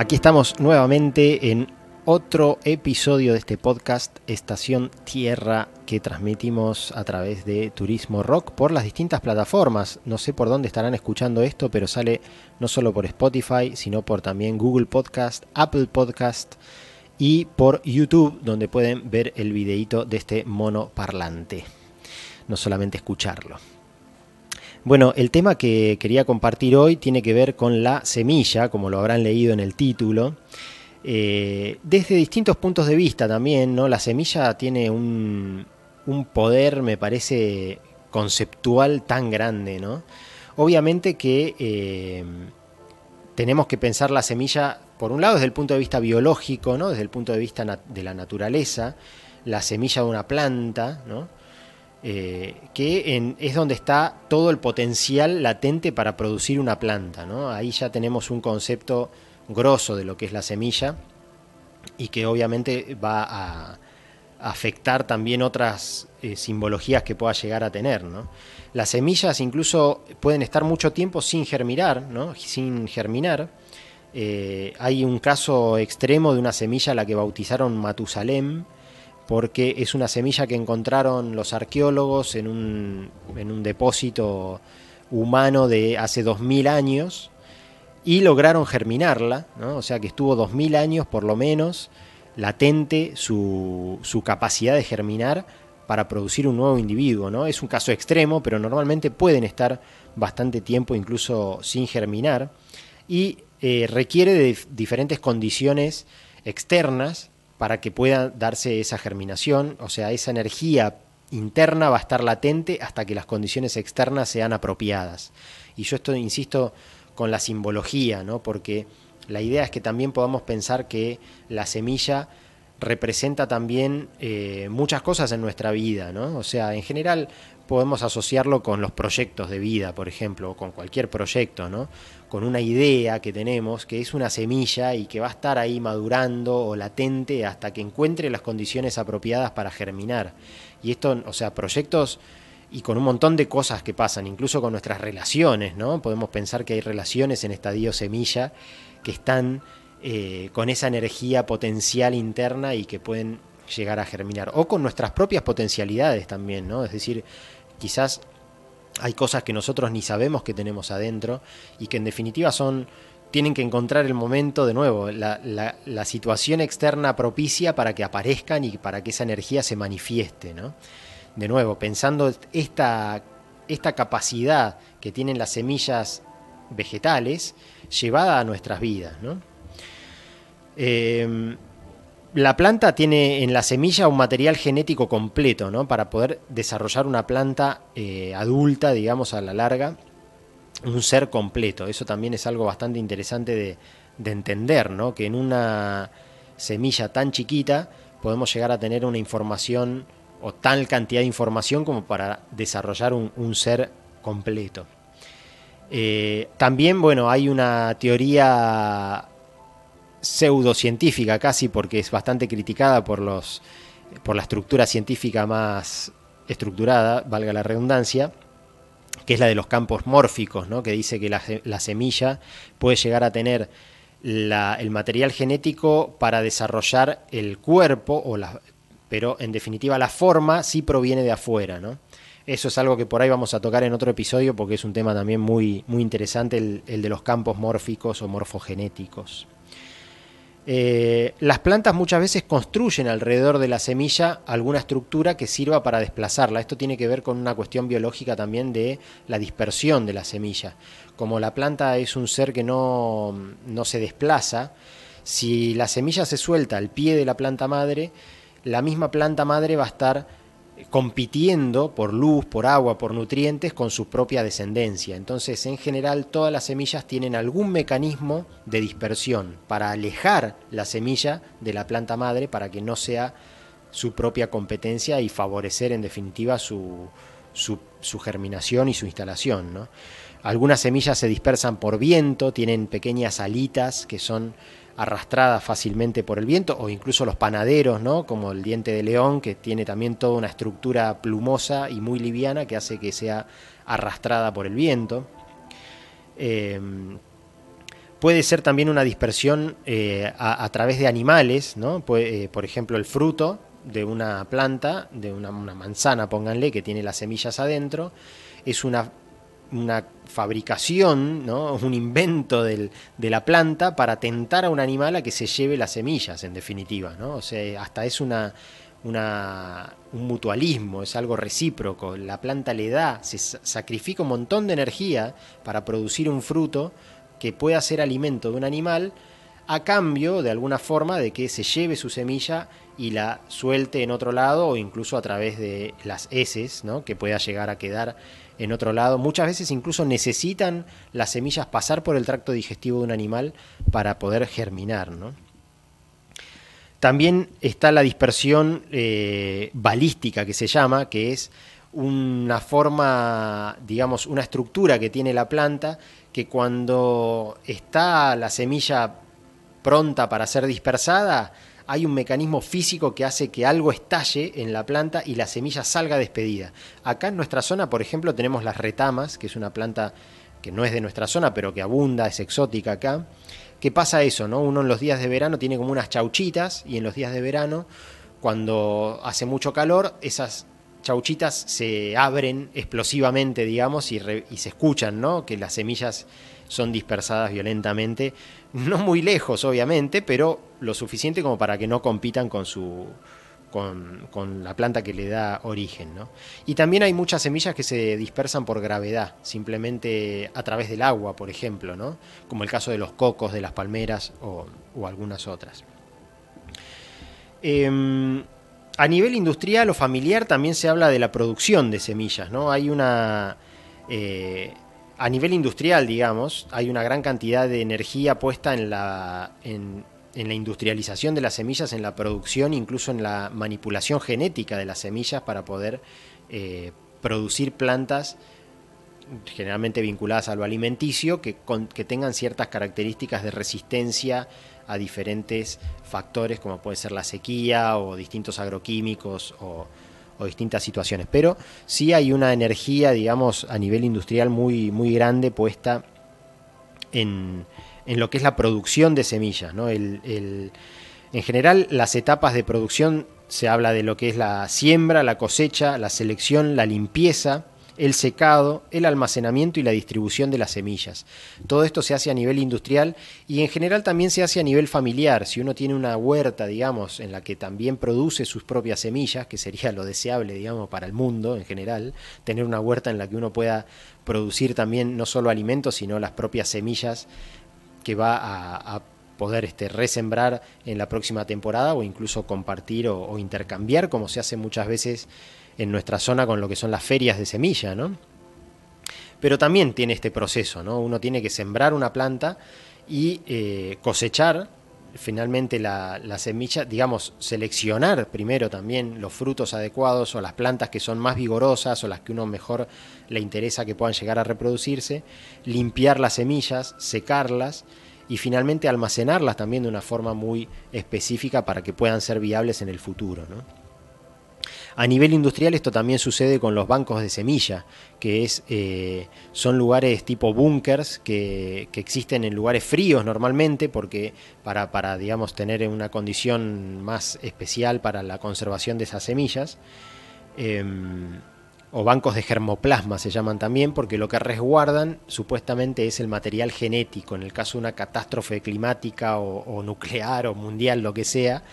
Aquí estamos nuevamente en otro episodio de este podcast Estación Tierra que transmitimos a través de Turismo Rock por las distintas plataformas. No sé por dónde estarán escuchando esto, pero sale no solo por Spotify, sino por también Google Podcast, Apple Podcast y por YouTube, donde pueden ver el videíto de este mono parlante. No solamente escucharlo. Bueno, el tema que quería compartir hoy tiene que ver con la semilla, como lo habrán leído en el título. Eh, desde distintos puntos de vista también, ¿no? La semilla tiene un, poder, me parece, conceptual tan grande, ¿no? Obviamente que eh, tenemos que pensar la semilla, por un lado, desde el punto de vista biológico, ¿no? Desde el punto de vista de la naturaleza, la semilla de una planta, ¿no? Eh, que es donde está todo el potencial latente para producir una planta. Ahí ya tenemos un concepto grosso de lo que es la semilla y que obviamente va a afectar también otras eh, simbologías que pueda llegar a tener. Las semillas incluso pueden estar mucho tiempo sin germinar, sin germinar. Eh, hay un caso extremo de una semilla a la que bautizaron Matusalem, porque es una semilla que encontraron los arqueólogos en un, en un depósito humano de hace 2000 años y lograron germinarla, o sea que estuvo 2000 años por lo menos latente su, su, capacidad de germinar para producir un nuevo individuo. ¿no? Es un caso extremo, pero normalmente pueden estar bastante tiempo incluso sin germinar y eh, requiere de diferentes condiciones externas para que pueda darse esa germinación, o sea, esa energía interna va a estar latente hasta que las condiciones externas sean apropiadas. Y yo estoy, insisto, con la simbología, ¿no? porque la idea es que también podamos pensar que la semilla representa también eh, muchas cosas en nuestra vida, ¿no? O sea, en general podemos asociarlo con los proyectos de vida, por ejemplo, o con cualquier proyecto, ¿no? Con una idea que tenemos, que es una semilla y que va a estar ahí madurando o latente hasta que encuentre las condiciones apropiadas para germinar. Y esto, o sea, proyectos y con un montón de cosas que pasan, incluso con nuestras relaciones, ¿no? Podemos pensar que hay relaciones en estadio semilla que están eh, con esa energía potencial interna y que pueden llegar a germinar. O con nuestras propias potencialidades también, ¿no? Es decir, quizás hay cosas que nosotros ni sabemos que tenemos adentro y que en definitiva son tienen que encontrar el momento de nuevo, la, situación externa propicia para que aparezcan y para que esa energía se manifieste. ¿no? De nuevo, pensando esta, esta capacidad que tienen las semillas vegetales llevada a nuestras vidas. ¿no? Em, la planta tiene en la semilla un material genético completo, ¿no? Para poder desarrollar una planta eh, adulta, digamos, a la larga, un ser completo. Eso también es algo bastante interesante de, entender, ¿no? Que en una semilla tan chiquita podemos llegar a tener una información o tal cantidad de información como para desarrollar un, ser completo. Eh, también, bueno, hay una teoría pseudocientífica casi, porque es bastante criticada por, los, por la estructura científica más estructurada, valga la redundancia, que es la de los campos mórficos, ¿no? que dice que la, semilla puede llegar a tener el material genético para desarrollar el cuerpo, o la, pero en definitiva la forma sí proviene de afuera. ¿no? Eso es algo que por ahí vamos a tocar en otro episodio porque es un tema también muy, muy interesante, el, el de los campos mórficos o morfogenéticos. Eh, las plantas muchas veces construyen alrededor de la semilla alguna estructura que sirva para desplazarla. Esto tiene que ver con una cuestión biológica también de la dispersión de la semilla. Como la planta es un ser que no, no se desplaza, si la semilla se suelta al pie de la planta madre, la misma planta madre va a estar compitiendo por luz, por agua, por nutrientes con su propia descendencia. Entonces, en general, todas las semillas tienen algún mecanismo de dispersión para alejar la semilla de la planta madre para que no sea su propia competencia y favorecer, en definitiva, su, germinación y su instalación. Algunas semillas se dispersan por viento, tienen pequeñas alitas que son arrastrada fácilmente por el viento, o incluso los panaderos, ¿no? como el diente de león, que tiene también toda una estructura plumosa y muy liviana que hace que sea arrastrada por el viento. Em, Puede ser también una dispersión eh, a, través de animales, ¿no? Eh, por ejemplo, el fruto de una planta, de una, manzana, pónganle, que tiene las semillas adentro, es una, una fabricación, ¿no? un invento de la planta para tentar a un animal a que se lleve las semillas, en definitiva. ¿no? O sea, hasta es una, un mutualismo, es algo recíproco. La planta le da, se sacrifica un montón de energía para producir un fruto que pueda ser alimento de un animal a cambio, de alguna forma, de que se lleve su semilla y la suelte en otro lado o incluso a través de las heces, ¿no? que pueda llegar a quedar en otro lado. Muchas veces incluso necesitan las semillas pasar por el tracto digestivo de un animal para poder germinar. También está la dispersión eh, balística que se llama, que es una forma, digamos, una estructura que tiene la planta que cuando está la semilla pronta para ser dispersada, hay un mecanismo físico que hace que algo estalle en la planta y la semilla salga despedida. Acá en nuestra zona, por ejemplo, tenemos las retamas, que es una planta que no es de nuestra zona, pero que abunda, es exótica acá. ¿Qué pasa eso? No? Uno en los días de verano tiene como unas chauchitas y en los días de verano, cuando hace mucho calor, esas chauchitas se abren explosivamente, digamos, y, y se escuchan, ¿no? Que las semillas son dispersadas violentamente, no muy lejos, obviamente, pero lo suficiente como para que no compitan con su con, la planta que le da origen. ¿no? Y también hay muchas semillas que se dispersan por gravedad, simplemente a través del agua, por ejemplo, ¿no? como el caso de los cocos, de las palmeras o, algunas otras. Em, a nivel industrial o familiar también se habla de la producción de semillas. ¿no? Hay una... Eh, a nivel industrial, digamos, hay una gran cantidad de energía puesta en la, industrialización de las semillas, en la producción, incluso en la manipulación genética de las semillas para poder eh, producir plantas generalmente vinculadas a lo alimenticio, que, que tengan ciertas características de resistencia a diferentes factores como puede ser la sequía o distintos agroquímicos o, o distintas situaciones. Pero sí hay una energía, digamos, a nivel industrial muy, muy grande puesta en, en lo que es la producción de semillas. ¿no? en general, las etapas de producción se habla de lo que es la siembra, la cosecha, la selección, la limpieza, el secado, el almacenamiento y la distribución de las semillas. Todo esto se hace a nivel industrial y en general también se hace a nivel familiar. Si uno tiene una huerta, digamos, en la que también produce sus propias semillas, que sería lo deseable, digamos, para el mundo en general, tener una huerta en la que uno pueda producir también no solo alimentos, sino las propias semillas que va a, poder este, resembrar en la próxima temporada o incluso compartir o intercambiar, como se hace muchas veces en nuestra zona con lo que son las ferias de semilla, ¿no? Pero también tiene este proceso, ¿no? Uno tiene que sembrar una planta y eh, cosechar finalmente la, semilla, digamos, seleccionar primero también los frutos adecuados o las plantas que son más vigorosas o las que uno mejor le interesa que puedan llegar a reproducirse, limpiar las semillas, secarlas y finalmente almacenarlas también de una forma muy específica para que puedan ser viables en el futuro. ¿no? A nivel industrial esto también sucede con los bancos de semilla, que es, eh, son lugares tipo búnkers que, existen en lugares fríos normalmente, porque para, para digamos, tener una condición más especial para la conservación de esas semillas. Em, o bancos de germoplasma se llaman también, porque lo que resguardan supuestamente es el material genético. En el caso de una catástrofe climática o, o nuclear o mundial, lo que sea,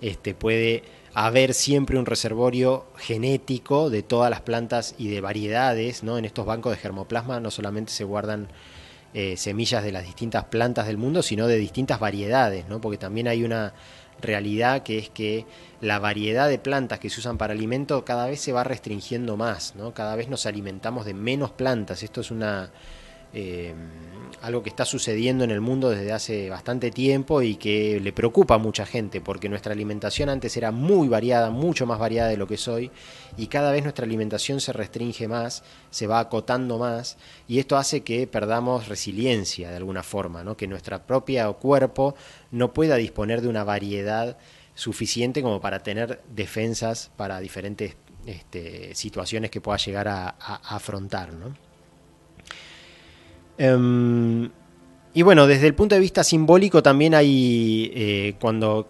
este, puede haber siempre un reservorio genético de todas las plantas y de variedades, ¿no? En estos bancos de germoplasma no solamente se guardan eh, semillas de las distintas plantas del mundo, sino de distintas variedades, ¿no? Porque también hay una realidad que es que la variedad de plantas que se usan para alimento cada vez se va restringiendo más, ¿no? Cada vez nos alimentamos de menos plantas. Esto es una eh, algo que está sucediendo en el mundo desde hace bastante tiempo y que le preocupa a mucha gente, porque nuestra alimentación antes era muy variada, mucho más variada de lo que es hoy, y cada vez nuestra alimentación se restringe más, se va acotando más, y esto hace que perdamos resiliencia de alguna forma, ¿no? que nuestro propio cuerpo no pueda disponer de una variedad suficiente como para tener defensas para diferentes este, situaciones que pueda llegar a, a afrontar. ¿no? Em, Y bueno, desde el punto de vista simbólico también hay, eh, cuando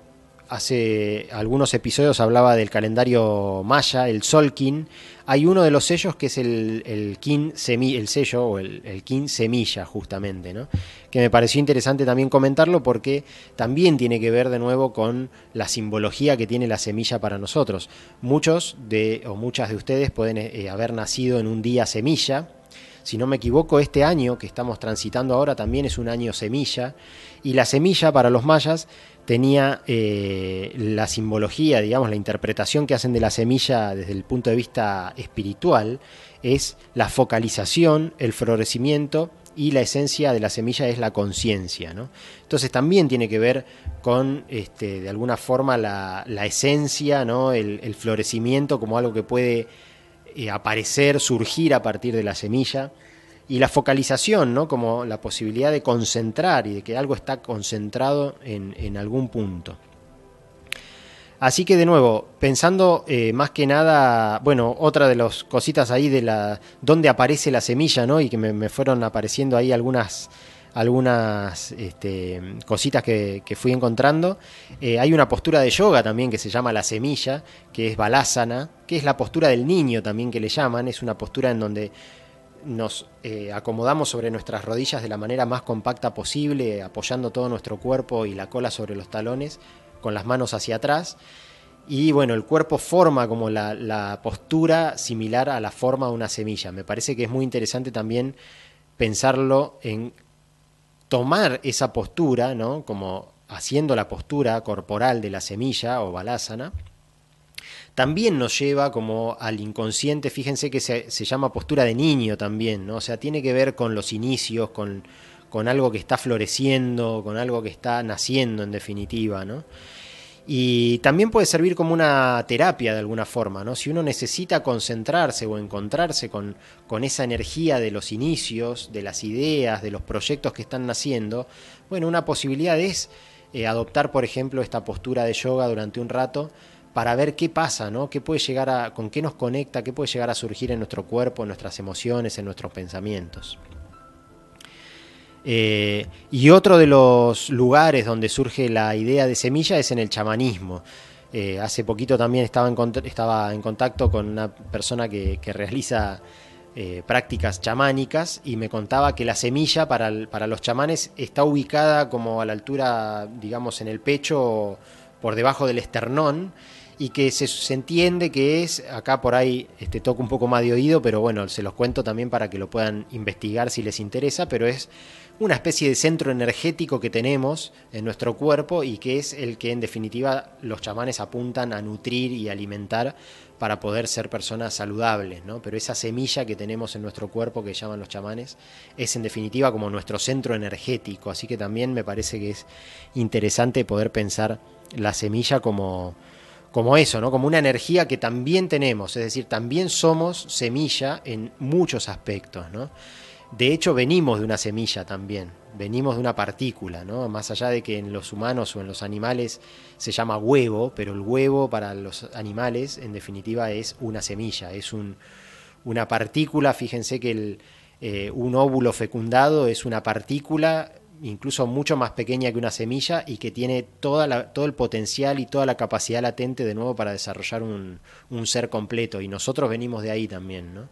hace algunos episodios hablaba del calendario maya, el Solkin, hay uno de los sellos que es el, el el sello o el, el Semilla justamente, ¿no? que me pareció interesante también comentarlo porque también tiene que ver de nuevo con la simbología que tiene la semilla para nosotros. Muchos de o muchas de ustedes pueden eh, haber nacido en un día semilla, si no me equivoco, este año que estamos transitando ahora también es un año semilla, y la semilla para los mayas tenía eh, la simbología, digamos, la interpretación que hacen de la semilla desde el punto de vista espiritual, es la focalización, el florecimiento y la esencia de la semilla es la conciencia. ¿no? Entonces también tiene que ver con, este, de alguna forma, la, esencia, ¿no? el, florecimiento como algo que puede eh, aparecer, surgir a partir de la semilla. Y la focalización, ¿no? como la posibilidad de concentrar y de que algo está concentrado en, algún punto. Así que de nuevo, pensando eh, más que nada, bueno, otra de las cositas ahí de la dónde aparece la semilla, ¿no? Y que me, fueron apareciendo ahí algunas, algunas este, cositas que, fui encontrando. Eh, hay una postura de yoga también que se llama la semilla, que es balasana, que es la postura del niño también que le llaman. Es una postura en donde nos eh, acomodamos sobre nuestras rodillas de la manera más compacta posible, apoyando todo nuestro cuerpo y la cola sobre los talones, con las manos hacia atrás. Y bueno, el cuerpo forma como la, la postura similar a la forma de una semilla. Me parece que es muy interesante también pensarlo en tomar esa postura, ¿no? Como haciendo la postura corporal de la semilla o balásana, también nos lleva como al inconsciente, fíjense que se, llama postura de niño también, ¿no? O sea, tiene que ver con los inicios, con, con algo que está floreciendo, con algo que está naciendo en definitiva, ¿no? Y también puede servir como una terapia de alguna forma, ¿no? Si uno necesita concentrarse o encontrarse con, con, esa energía de los inicios, de las ideas, de los proyectos que están naciendo, bueno, una posibilidad es eh, adoptar, por ejemplo, esta postura de yoga durante un rato para ver qué pasa, ¿no? ¿Qué puede llegar a, con qué nos conecta, qué puede llegar a surgir en nuestro cuerpo, en nuestras emociones, en nuestros pensamientos. Eh, y otro de los lugares donde surge la idea de semilla es en el chamanismo. Eh, hace poquito también estaba en, contacto con una persona que, realiza eh, prácticas chamánicas y me contaba que la semilla para, para, los chamanes está ubicada como a la altura, digamos, en el pecho, por debajo del esternón, y que se, entiende que es, acá por ahí este, toco un poco más de oído, pero bueno, se los cuento también para que lo puedan investigar si les interesa, pero es una especie de centro energético que tenemos en nuestro cuerpo y que es el que en definitiva los chamanes apuntan a nutrir y alimentar para poder ser personas saludables, ¿no? Pero esa semilla que tenemos en nuestro cuerpo que llaman los chamanes es en definitiva como nuestro centro energético, así que también me parece que es interesante poder pensar la semilla como como eso, ¿no? Como una energía que también tenemos, es decir, también somos semilla en muchos aspectos, ¿no? De hecho, venimos de una semilla también, venimos de una partícula, ¿no? Más allá de que en los humanos o en los animales se llama huevo, pero el huevo para los animales, en definitiva, es una semilla, es un, una partícula. Fíjense que el, eh, un óvulo fecundado es una partícula incluso mucho más pequeña que una semilla y que tiene toda la, todo el potencial y toda la capacidad latente de nuevo para desarrollar un, un ser completo. Y nosotros venimos de ahí también, ¿no?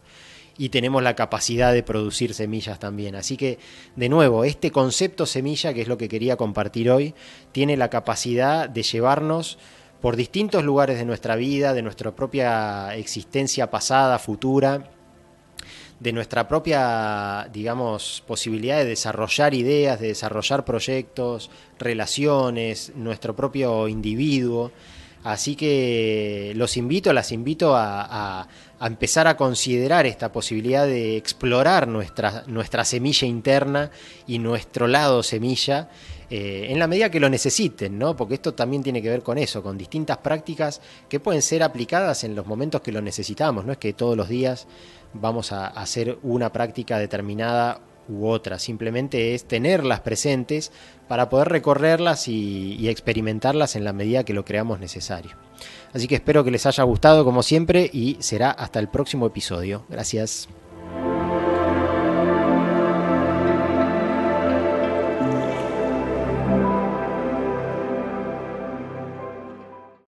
Y tenemos la capacidad de producir semillas también. Así que, de nuevo, este concepto semilla, que es lo que quería compartir hoy, tiene la capacidad de llevarnos por distintos lugares de nuestra vida, de nuestra propia existencia pasada, futura, de nuestra propia, digamos, posibilidad de desarrollar ideas, de desarrollar proyectos, relaciones, nuestro propio individuo. Así que los invito, las invito a, empezar a considerar esta posibilidad de explorar nuestra, nuestra semilla interna y nuestro lado semilla eh, en la medida que lo necesiten, ¿no? Porque esto también tiene que ver con eso, con distintas prácticas que pueden ser aplicadas en los momentos que lo necesitamos, no es que todos los días vamos a hacer una práctica determinada u otra, simplemente es tenerlas presentes para poder recorrerlas y, experimentarlas en la medida que lo creamos necesario. Así que espero que les haya gustado como siempre y será hasta el próximo episodio. Gracias.